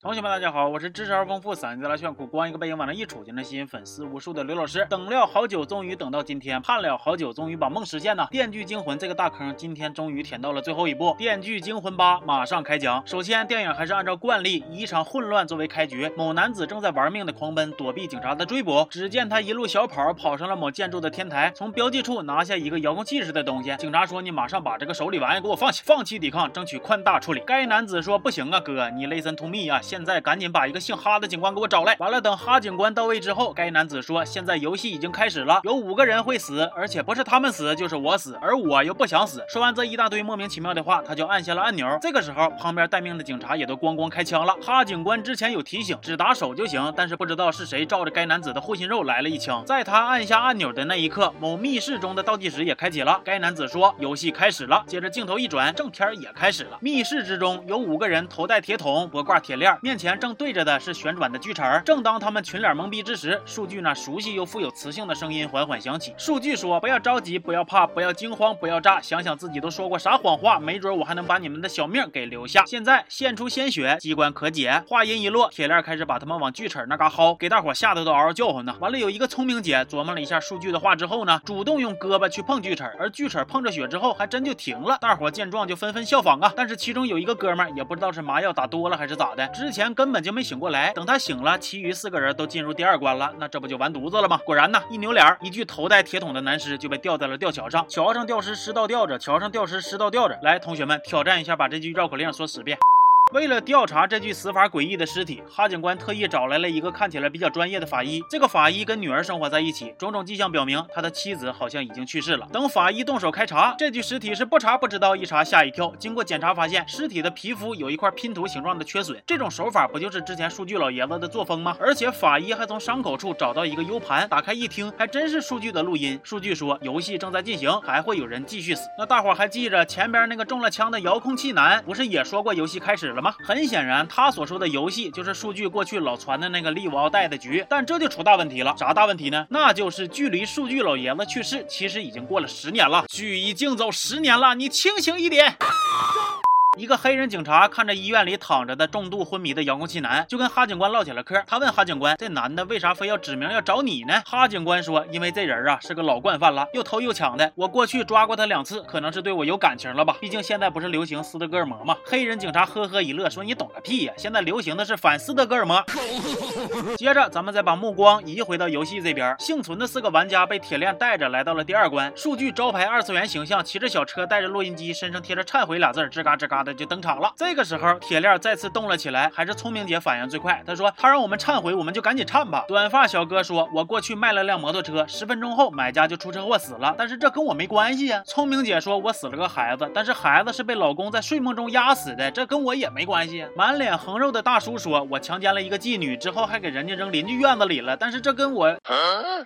同学们，大家好，我是知识而丰富、嗓音贼拉炫酷、光一个背影往那一杵就能吸引粉丝无数的刘老师。等了好久，终于等到今天；盼了好久，终于把梦实现呐！《电锯惊魂》这个大坑，今天终于填到了最后一步。《电锯惊魂八》马上开讲。首先，电影还是按照惯例，以一场混乱作为开局。某男子正在玩命的狂奔，躲避警察的追捕。只见他一路小跑，跑上了某建筑的天台，从标记处拿下一个遥控器似的东西。警察说：“你马上把这个手里玩意给我放下，放弃抵抗，争取宽大处理。”该男子说：“不行啊，哥，你 listen to me 啊，现在赶紧把一个姓哈的警官给我找来。完了，等哈警官到位之后，该男子说：“现在游戏已经开始了，有五个人会死，而且不是他们死就是我死，而我又不想死。”说完这一大堆莫名其妙的话，他就按下了按钮。这个时候，旁边待命的警察也都咣咣开枪了。哈警官之前有提醒，只打手就行，但是不知道是谁照着该男子的护心肉来了一枪。在他按下按钮的那一刻，某密室中的倒计时也开启了。该男子说：“游戏开始了。”接着镜头一转，正片也开始了。密室之中有五个人，头戴铁桶，脖挂铁链，面前正对着的是旋转的锯齿。正当他们群脸懵逼之时，数据那熟悉又富有磁性的声音缓缓响起。数据说：“不要着急，不要怕，不要惊慌，不要炸，想想自己都说过啥谎话，没准我还能把你们的小命给留下。”现在献出鲜血，机关可解。话音一落，铁链开始把他们往锯齿那嘎薅，给大伙吓得都嗷嗷叫唤呢。完了，有一个聪明姐琢磨了一下数据的话之后呢，主动用胳膊去碰锯齿，而锯齿碰着血之后还真就停了。大伙见状就纷纷效仿啊。但是其中有一个哥们儿也不知道是麻药打多了还是咋的，之前根本就没醒过来。等他醒了，其余四个人都进入第二关了，那这不就完犊子了吗？果然呢，一扭脸，一具头戴铁桶的男尸就被吊在了吊桥上。桥上吊尸，尸道吊着；桥上吊尸，尸道吊着。来，同学们挑战一下，把这句绕口令说十遍。为了调查这具死法诡异的尸体，哈警官特意找来了一个看起来比较专业的法医。这个法医跟女儿生活在一起，种种迹象表明他的妻子好像已经去世了。等法医动手开查，这具尸体是不查不知道，一查吓一跳。经过检查发现，尸体的皮肤有一块拼图形状的缺损。这种手法不就是之前数据老爷子的作风吗？而且法医还从伤口处找到一个 U 盘，打开一听，还真是数据的录音。数据说游戏正在进行，还会有人继续死。那大伙还记着前边那个中了枪的遥控器男，不是也说过游戏开始了吗？很显然。他所说的游戏就是数据过去老传的那个利沃奥带的局，但这就出大问题了。啥大问题呢？那就是距离数据老爷子去世，其实已经过了十年了。距已经走十年了，你清醒一点。一个黑人警察看着医院里躺着的重度昏迷的遥控器男，就跟哈警官唠起了嗑。他问哈警官：“这男的为啥非要指名要找你呢？”哈警官说：“因为这人啊是个老惯犯了，又偷又抢的。我过去抓过他两次，可能是对我有感情了吧？毕竟现在不是流行斯德哥尔摩吗？”黑人警察呵呵一乐，说：“你懂个屁呀！现在流行的是反斯德哥尔摩。”接着，咱们再把目光移回到游戏这边，幸存的四个玩家被铁链带着来到了第二关。数据招牌二次元形象，骑着小车，带着录音机，身上贴着“忏悔”俩字，吱嘎吱嘎的就登场了。这个时候，铁链再次动了起来，还是聪明姐反应最快。她说：“他让我们忏悔，我们就赶紧忏吧。”短发小哥说：“我过去卖了辆摩托车，十分钟后买家就出车祸死了，但是这跟我没关系呀。”聪明姐说：“我死了个孩子，但是孩子是被老公在睡梦中压死的，这跟我也没关系。”满脸横肉的大叔说：“我强奸了一个妓女之后，还给人家扔邻居院子里了，但是这跟我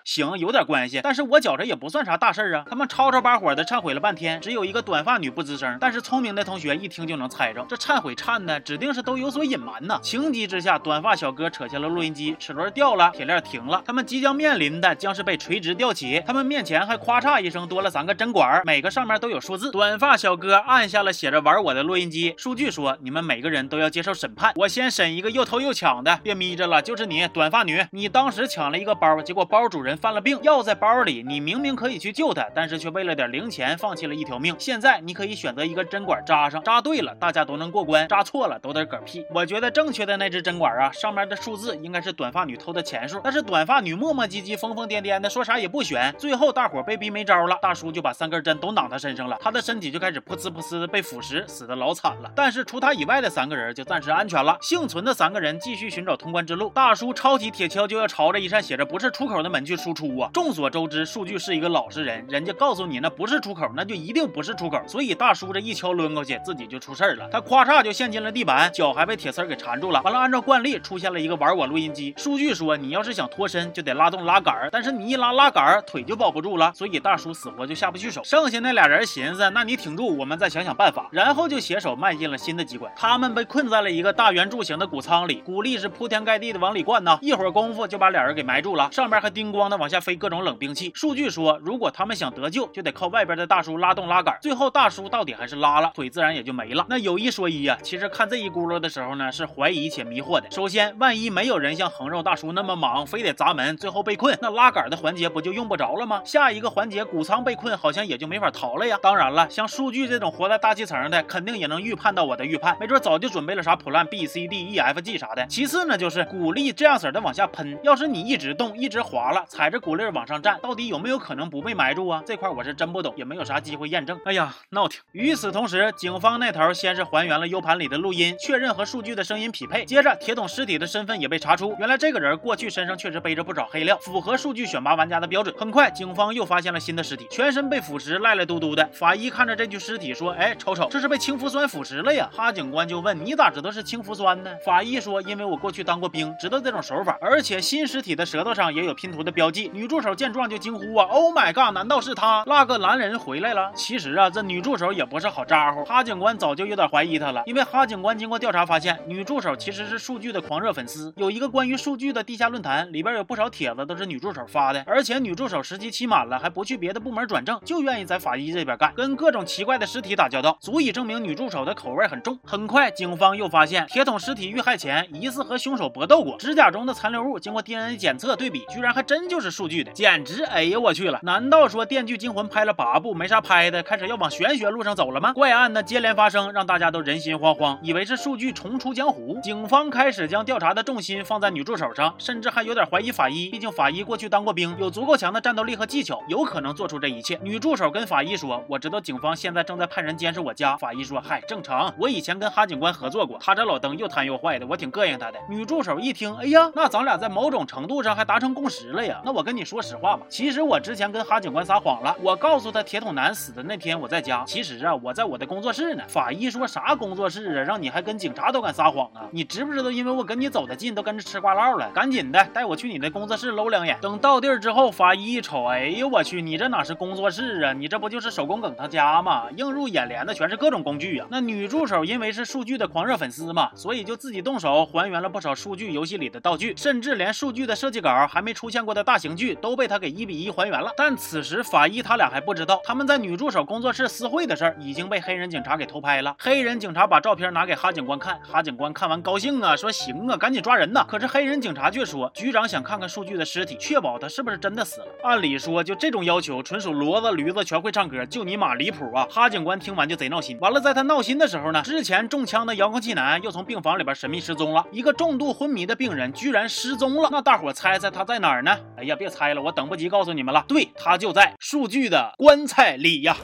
行有点关系，但是我觉着也不算啥大事啊。”他们吵吵把火的忏悔了半天，只有一个短发女不吱声，但是聪明的同学一听就能猜着，这忏悔忏的指定是都有所隐瞒呢。情急之下，短发小哥扯下了录音机，齿轮掉了，铁链停了，他们即将面临的将是被垂直吊起。他们面前还咔嚓一声多了三个针管，每个上面都有数字。短发小哥按下了写着玩我的录音机，数据说你们每个人都要接受审判，我先审一个又偷又抢的，别眯着了，就是你，短发女，你当时抢了一个包，结果包主人犯了病，药在包里，你明明可以去救他，但是却为了点零钱放弃了一条命。现在你可以选择一个针管扎上，扎对了大家都能过关，扎错了都得嗝屁。我觉得正确的那只针管啊，上面的数字应该是短发女偷的钱数，但是短发女磨磨唧唧、疯疯癫癫的，说啥也不选。最后大伙被逼没招了，大叔就把三根针都挡他身上了，他的身体就开始噗呲噗呲的被腐蚀，死的老惨了。但是除他以外的三个人就暂时安全了，幸存的三个人继续寻找通关之路。大叔抄起铁锹就要朝着一扇写着不是出口的门去输出啊！众所周知，数据是一个老实人，人家告诉你那不是出口，那就一定不是出口。所以大叔这一锹抡过去，自己就出出事儿了，他咵嚓就陷进了地板，脚还被铁丝给缠住了。完了，按照惯例出现了一个玩我录音机，数据说你要是想脱身，就得拉动拉杆，但是你一拉拉杆，腿就保不住了，所以大叔死活就下不去手。剩下那俩人寻思，那你挺住，我们再想想办法，然后就携手迈进了新的机关。他们被困在了一个大圆柱形的谷仓里，谷粒是铺天盖地的往里灌呢，一会儿功夫就把俩人给埋住了，上面还叮咣的往下飞各种冷兵器。数据说，如果他们想得救，就得靠外边的大叔拉动拉杆，最后大叔到底还是拉了，腿自然也就没了。那有一说一呀，其实看这一轱辘的时候呢，是怀疑且迷惑的。首先，万一没有人像横肉大叔那么莽，非得砸门，最后被困，那拉杆的环节不就用不着了吗？下一个环节谷仓被困，好像也就没法逃了呀。当然了，像数据这种活在大气层的，肯定也能预判到我的预判，没准早就准备了啥 plan B C D E F G 啥的。其次呢，就是鼓励这样式的往下喷。要是你一直动，一直滑了，踩着鼓励往上站，到底有没有可能不被埋住啊？这块我是真不懂，也没有啥机会验证。哎呀，闹挺。与此同时，警方那头先是还原了 U 盘里的录音，确认和数据的声音匹配。接着，铁桶尸体的身份也被查出，原来这个人过去身上确实背着不少黑料，符合数据选拔玩家的标准。很快，警方又发现了新的尸体，全身被腐蚀，赖赖嘟嘟的。法医看着这具尸体说：“哎，瞅瞅，这是被氢氟酸腐蚀了呀。”哈警官就问：“你咋知道是氢氟酸呢？”法医说：“因为我过去当过兵，知道这种手法。而且新尸体的舌头上也有拼图的标记。”女助手见状就惊呼：“啊，Oh my god！难道是他那个男人回来了？”其实啊，这女助手也不是好咋呼。哈警官早就有点怀疑他了，因为哈警官经过调查发现，女助手其实是数据的狂热粉丝。有一个关于数据的地下论坛，里边有不少帖子都是女助手发的。而且女助手实习期满了，还不去别的部门转正，就愿意在法医这边干，跟各种奇怪的尸体打交道，足以证明女助手的口味很重。很快，警方又发现铁桶尸体遇害前疑似和凶手搏斗过，指甲中的残留物经过 DNA 检测对比，居然还真就是数据的，简直哎呀我去了！难道说《电锯惊魂》拍了八部没啥拍的，开始要往玄学路上走了吗？怪案的接连发生，让大家都人心惶惶，以为是数据重出江湖。警方开始将调查的重心放在女助手上，甚至还有点怀疑法医，毕竟法医过去当过兵，有足够强的战斗力和技巧，有可能做出这一切。女助手跟法医说：“我知道警方现在正在派人监视我家。”法医说：“嗨，正常，我以前跟哈警官合作过，他这老登又贪又坏的，我挺膈应他的。”女助手一听，哎呀，那咱俩在某种程度上还达成共识了呀。那我跟你说实话吧，其实我之前跟哈警官撒谎了，我告诉他铁桶男死的那天我在家，其实啊我在我的工作室呢。法法医说啥工作室啊，让你还跟警察都敢撒谎啊？你知不知道，因为我跟你走得近，都跟着吃瓜唠了。赶紧的，带我去你的工作室搂两眼。等到地儿之后，法医一瞅，哎呦我去，你这哪是工作室啊？你这不就是手工梗他家吗？映入眼帘的全是各种工具啊。那女助手因为是数据的狂热粉丝嘛，所以就自己动手还原了不少数据游戏里的道具，甚至连数据的设计稿还没出现过的大型剧都被他给一比一还原了。但此时法医他俩还不知道，他们在女助手工作室私会的事儿已经被黑人警察给偷拍了。黑人警察把照片拿给哈警官看，哈警官看完高兴啊，说行啊，赶紧抓人呐。可是黑人警察却说，局长想看看数据的尸体，确保他是不是真的死了。按理说，就这种要求，纯属骡子驴子全会唱歌，就你妈离谱啊！哈警官听完就贼闹心。完了，在他闹心的时候呢，之前中枪的遥控器男又从病房里边神秘失踪了，一个重度昏迷的病人居然失踪了。那大伙猜猜他在哪儿呢？哎呀，别猜了，我等不及告诉你们了。对他就在数据的棺材里呀。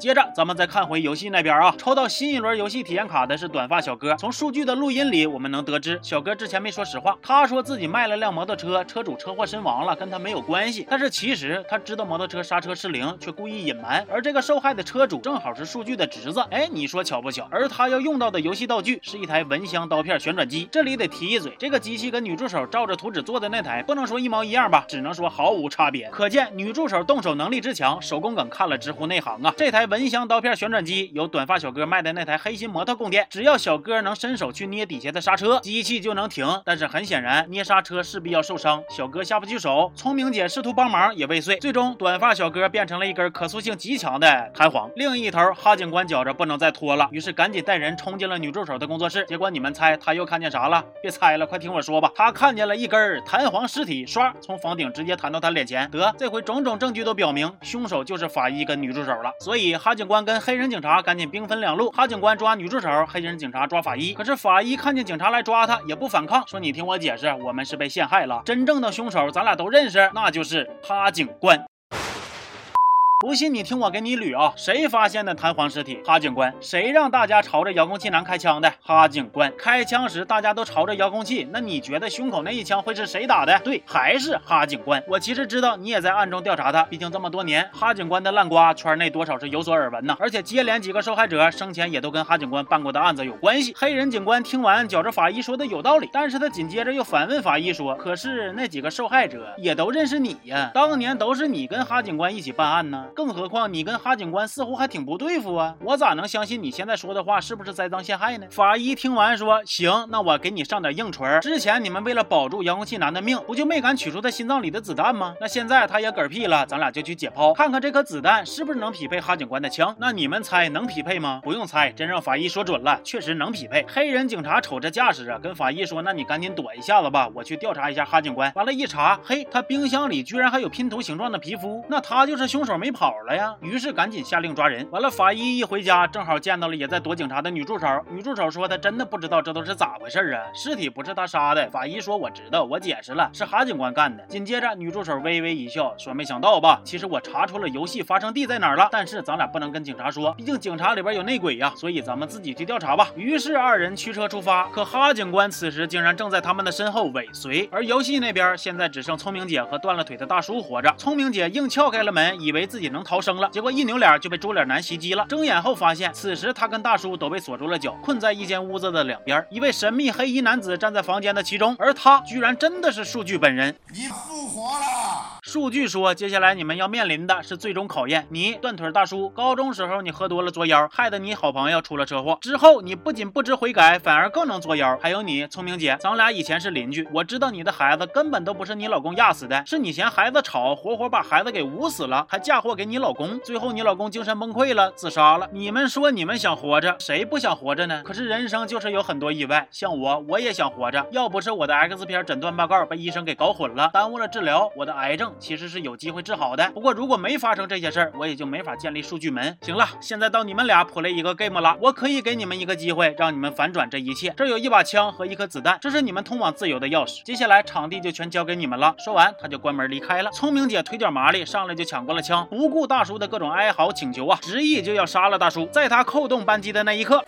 接着，咱们再看回游戏那边啊，抽到新一轮游戏体验卡的是短发小哥。从数据的录音里，我们能得知，小哥之前没说实话，他说自己卖了辆摩托车，车主车祸身亡了，跟他没有关系。但是其实他知道摩托车刹车失灵，却故意隐瞒。而这个受害的车主正好是数据的侄子，哎，你说巧不巧？而他要用到的游戏道具是一台蚊香刀片旋转机。这里得提一嘴，这个机器跟女助手照着图纸做的那台，不能说一毛一样吧，只能说毫无差别。可见女助手动手能力之强，手工梗看了直呼内行啊！这台台蚊香刀片旋转机由短发小哥卖的那台黑心摩托供电，只要小哥能伸手去捏底下的刹车，机器就能停。但是很显然，捏刹车势必要受伤，小哥下不去手。聪明姐试图帮忙也未遂，最终短发小哥变成了一根可塑性极强的弹簧。另一头，哈警官觉着不能再拖了，于是赶紧带人冲进了女助手的工作室。结果你们猜他又看见啥了？别猜了，快听我说吧。他看见了一根弹簧尸体，唰，从房顶直接弹到他脸前。得，这回种种证据都表明，凶手就是法医跟女助手了。所以哈警官跟黑人警察赶紧兵分两路，哈警官抓女助手，黑人警察抓法医。可是法医看见警察来抓他，也不反抗，说你听我解释，我们是被陷害了，真正的凶手咱俩都认识，那就是哈警官。不信你听我给你捋啊！谁发现的弹簧尸体？哈警官。谁让大家朝着遥控器男开枪的？哈警官。开枪时大家都朝着遥控器，那你觉得胸口那一枪会是谁打的？对，还是哈警官。我其实知道你也在暗中调查他，毕竟这么多年，哈警官的烂瓜圈内多少是有所耳闻呐。而且接连几个受害者生前也都跟哈警官办过的案子有关系。黑人警官听完，觉着法医说的有道理，但是他紧接着又反问法医说：“可是那几个受害者也都认识你呀，当年都是你跟哈警官一起办案呢？”更何况你跟哈警官似乎还挺不对付啊，我咋能相信你现在说的话是不是栽赃陷害呢？法医听完说：“行，那我给你上点硬锤。之前你们为了保住遥控器男的命，不就没敢取出他心脏里的子弹吗？那现在他也嗝屁了，咱俩就去解剖，看看这颗子弹是不是能匹配哈警官的枪。那你们猜能匹配吗？不用猜，真让法医说准了，确实能匹配。黑人警察瞅这架势啊，跟法医说：那你赶紧躲一下子吧，我去调查一下哈警官。完了，一查，嘿，他冰箱里居然还有拼图形状的皮肤，那他就是凶手没跑跑了呀。于是赶紧下令抓人。完了，法医一回家，正好见到了也在躲警察的女助手。女助手说她真的不知道这都是咋回事啊，尸体不是他杀的。法医说我知道，我解释了，是哈警官干的。紧接着，女助手微微一笑，说没想到吧？其实我查出了游戏发生地在哪儿了，但是咱俩不能跟警察说，毕竟警察里边有内鬼呀，所以咱们自己去调查吧。于是二人驱车出发，可哈警官此时竟然正在他们的身后尾随。而游戏那边现在只剩聪明姐和断了腿的大叔活着。聪明姐硬撬开了门，以为自己能逃生了，结果一扭脸就被猪脸男袭击了。睁眼后发现，此时他跟大叔都被锁住了脚，困在一间屋子的两边。一位神秘黑衣男子站在房间的其中，而他居然真的是数据本人。你复活了。数据说，接下来你们要面临的是最终考验。你断腿大叔，高中时候你喝多了作妖，害得你好朋友出了车祸。之后你不仅不知悔改，反而更能作妖。还有你，聪明姐，咱俩以前是邻居，我知道你的孩子根本都不是你老公压死的，是你嫌孩子吵，活活把孩子给捂死了，还嫁祸给你老公。最后你老公精神崩溃了，自杀了。你们说你们想活着，谁不想活着呢？可是人生就是有很多意外，像我，我也想活着。要不是我的 X 片诊断报告被医生给搞混了，耽误了治疗，我的癌症。其实是有机会治好的，不过如果没发生这些事儿，我也就没法建立数据门。行了，现在到你们俩 play 一个 game 了，我可以给你们一个机会，让你们反转这一切。这有一把枪和一颗子弹，这是你们通往自由的钥匙。接下来场地就全交给你们了。说完，他就关门离开了。聪明姐腿脚麻利，上来就抢过了枪，不顾大叔的各种哀嚎请求啊，执意就要杀了大叔。在他扣动扳机的那一刻。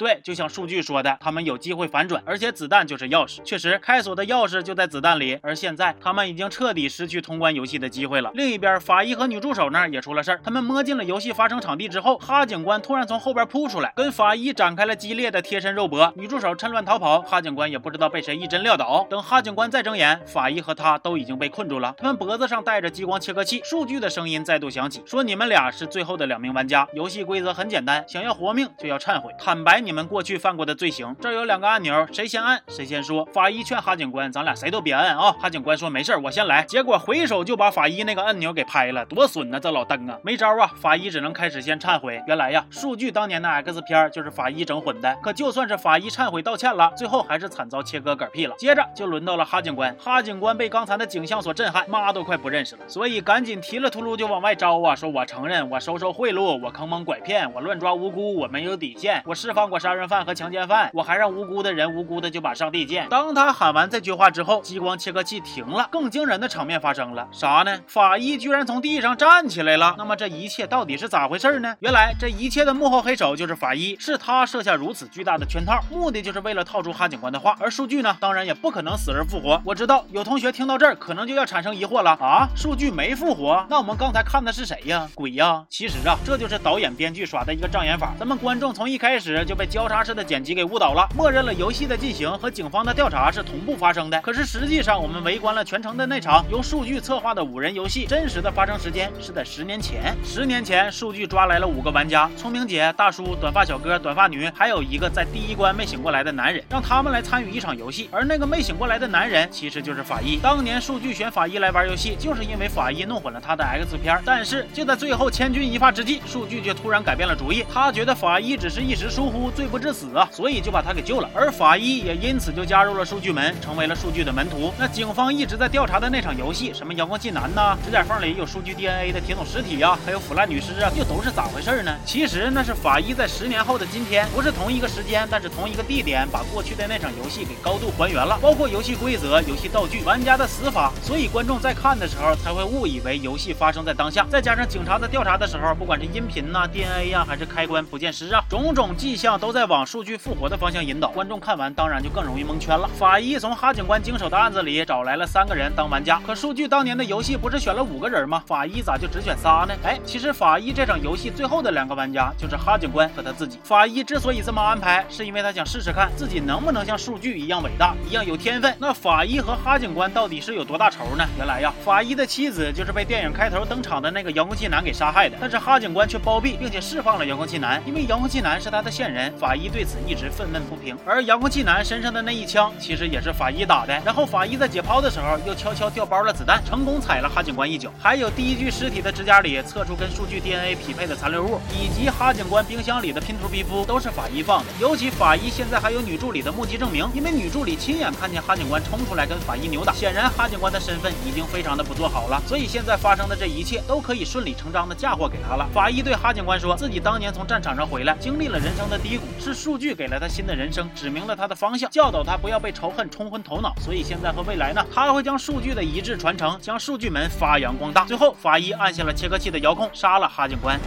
对，就像数据说的，他们有机会反转，而且子弹就是钥匙。确实，开锁的钥匙就在子弹里。而现在，他们已经彻底失去通关游戏的机会了。另一边，法医和女助手那儿也出了事儿。他们摸进了游戏发生场地之后，哈警官突然从后边扑出来，跟法医展开了激烈的贴身肉搏。女助手趁乱逃跑，哈警官也不知道被谁一针撂倒。等哈警官再睁眼，法医和他都已经被困住了。他们脖子上戴着激光切割器。数据的声音再度响起，说：“你们俩是最后的两名玩家。游戏规则很简单，想要活命就要忏悔，坦白你。”你们过去犯过的罪行，这有两个按钮，谁先按谁先说。法医劝哈警官，咱俩谁都别按啊。哈警官说没事我先来。结果回手就把法医那个按钮给拍了，多损呐！这老登啊，没招啊。法医只能开始先忏悔。原来呀，数据当年的 X 片就是法医整混的。可就算是法医忏悔道歉了，最后还是惨遭切割嗝屁了。接着就轮到了哈警官，哈警官被刚才的景象所震撼，妈都快不认识了，所以赶紧提了秃噜就往外招啊，说我承认我收受贿赂，我坑蒙拐骗，我乱抓无辜，我没有底线，我释放过。杀人犯和强奸犯，我还让无辜的人无辜的就把上帝见。当他喊完这句话之后，激光切割器停了。更惊人的场面发生了，啥呢？法医居然从地上站起来了。那么这一切到底是咋回事呢？原来这一切的幕后黑手就是法医，是他设下如此巨大的圈套，目的就是为了套住哈警官的话。而数据呢，当然也不可能死而复活。我知道有同学听到这儿，可能就要产生疑惑了啊，数据没复活，那我们刚才看的是谁呀？鬼呀？其实啊，这就是导演编剧耍的一个障眼法。咱们观众从一开始就被。交叉式的剪辑给误导了，默认了游戏的进行和警方的调查是同步发生的。可是实际上，我们围观了全程的那场由数据策划的五人游戏，真实的发生时间是在十年前。十年前，数据抓来了五个玩家：聪明姐、大叔、短发小哥、短发女，还有一个在第一关没醒过来的男人，让他们来参与一场游戏。而那个没醒过来的男人，其实就是法医。当年数据选法医来玩游戏，就是因为法医弄混了他的 X 片。但是就在最后千钧一发之际，数据却突然改变了主意，他觉得法医只是一时疏忽。罪不至死啊，所以就把他给救了，而法医也因此就加入了数据门，成为了数据的门徒。那警方一直在调查的那场游戏，什么遥控器男呐，指甲缝里有数据 DNA 的铁桶尸体呀，还有腐烂女尸啊，又都是咋回事呢？其实那是法医在十年后的今天，不是同一个时间，但是同一个地点，把过去的那场游戏给高度还原了，包括游戏规则、游戏道具、玩家的死法，所以观众在看的时候才会误以为游戏发生在当下。再加上警察在调查的时候，不管是音频呐、DNA 呀，还是开关不见尸啊，种种迹象都在。往数据复活的方向引导，观众看完当然就更容易蒙圈了。法医从哈警官经手的案子里找来了三个人当玩家，可数据当年的游戏不是选了五个人吗？法医咋就只选仨呢？哎，其实法医这场游戏最后的两个玩家就是哈警官和他自己。法医之所以这么安排，是因为他想试试看自己能不能像数据一样伟大，一样有天分。那法医和哈警官到底是有多大仇呢？原来呀，法医的妻子就是被电影开头登场的那个遥控器男给杀害的，但是哈警官却包庇并且释放了遥控器男，因为遥控器男是他的线人。法医对此一直愤懑不平，而遥控器男身上的那一枪其实也是法医打的。然后法医在解剖的时候又悄悄调包了子弹，成功踩了哈警官一脚。还有第一具尸体的指甲里测出跟数据 DNA 匹配的残留物，以及哈警官冰箱里的拼图皮肤都是法医放的。尤其法医现在还有女助理的目击证明，因为女助理亲眼看见哈警官冲出来跟法医扭打。显然哈警官的身份已经非常的不做好了，所以现在发生的这一切都可以顺理成章的嫁祸给他了。法医对哈警官说自己当年从战场上回来，经历了人生的低谷谷，是数据给了他新的人生，指明了他的方向，教导他不要被仇恨冲昏头脑。所以现在和未来呢，他会将数据的一致传承，将数据门发扬光大。最后，法医按下了切割器的遥控，杀了哈警官。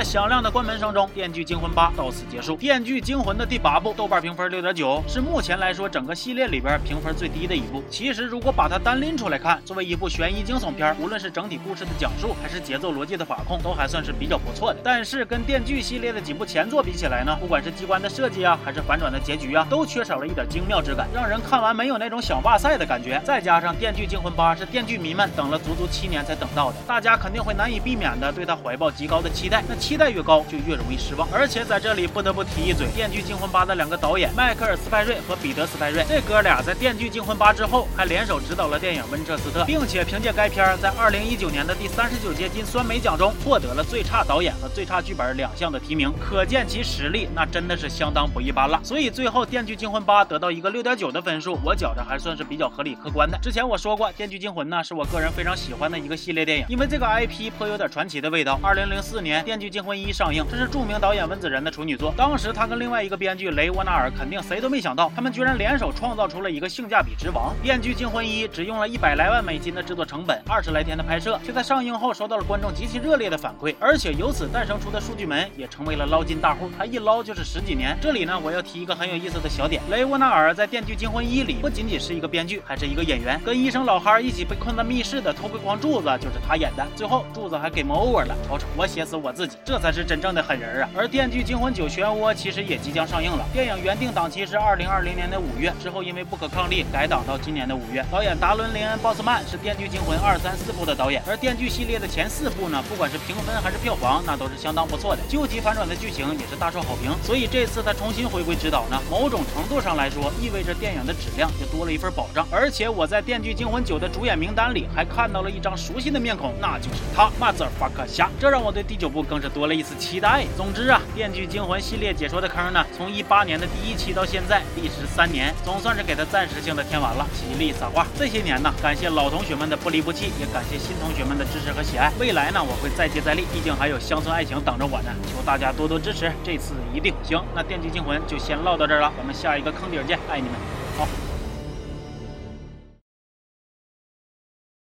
在响亮的关门声中，《电锯惊魂八》到此结束。《电锯惊魂》的第八部豆瓣评分六点九，是目前来说整个系列里边评分最低的一部。其实如果把它单拎出来看，作为一部悬疑惊悚片，无论是整体故事的讲述，还是节奏逻辑的把控，都还算是比较不错的。但是跟《电锯》系列的几部前作比起来呢，不管是机关的设计啊，还是反转的结局啊，都缺少了一点精妙之感，让人看完没有那种想哇塞的感觉。再加上《电锯惊魂八》是电锯迷们等了足足七年才等到的，大家肯定会难以避免的对它怀抱极高的期待。那期期待越高，就越容易失望。而且在这里不得不提一嘴，《电锯惊魂八》的两个导演迈克尔·斯派瑞和彼得·斯派瑞，这哥俩在《电锯惊魂八》之后还联手执导了电影《温彻斯特》，并且凭借该片在2019年的第三十九届金酸梅奖中获得了最差导演和最差剧本两项的提名，可见其实力那真的是相当不一般了。所以最后《电锯惊魂八》得到一个六点九的分数，我觉着还算是比较合理客观的。之前我说过，《电锯惊魂》呢是我个人非常喜欢的一个系列电影，因为这个 IP 颇有点传奇的味道。2004年《电锯惊魂一》上映。这是著名导演温子仁的处女作。当时他跟另外一个编剧雷沃纳尔肯定谁都没想到，他们居然联手创造出了一个性价比之王。《电锯惊魂一》只用了一百来万美金的制作成本，二十来天的拍摄，却在上映后收到了观众极其热烈的反馈。而且由此诞生出的数据门也成为了捞金大户，他一捞就是十几年。这里呢，我要提一个很有意思的小点：雷沃纳尔在《电锯惊魂一》里不仅仅是一个编剧，还是一个演员。跟医生老哈一起被困在密室的偷窥狂柱子就是他演的。最后柱子还给 game over 了，瞅瞅我写死我自己，这才是真正的狠人啊！而《电锯惊魂九：漩涡》其实也即将上映了。电影原定档期是二零二零年的五月，之后因为不可抗力改档到今年的五月。导演达伦·林恩·鲍斯曼是《电锯惊魂》二三四部的导演，而《电锯》系列的前四部呢，不管是评分还是票房，那都是相当不错的。究极反转的剧情也是大受好评，所以这次他重新回归执导呢，某种程度上来说，意味着电影的质量就多了一份保障。而且我在《电锯惊魂九》的主演名单里还看到了一张熟悉的面孔，那就是他，马泽法克夏。这让我对第九部更是多多了一丝期待。总之啊，《电锯》。惊魂系列解说的坑呢，从一八年的第一期到现在，历时三年，总算是给他暂时性的填完了。吉利撒话，这些年呢，感谢老同学们的不离不弃，也感谢新同学们的支持和喜爱。未来呢，我会再接再厉，毕竟还有乡村爱情等着我呢，求大家多多支持，这次一定行。那电锯惊魂就先唠到这儿了，咱们下一个坑底见，爱你们，好。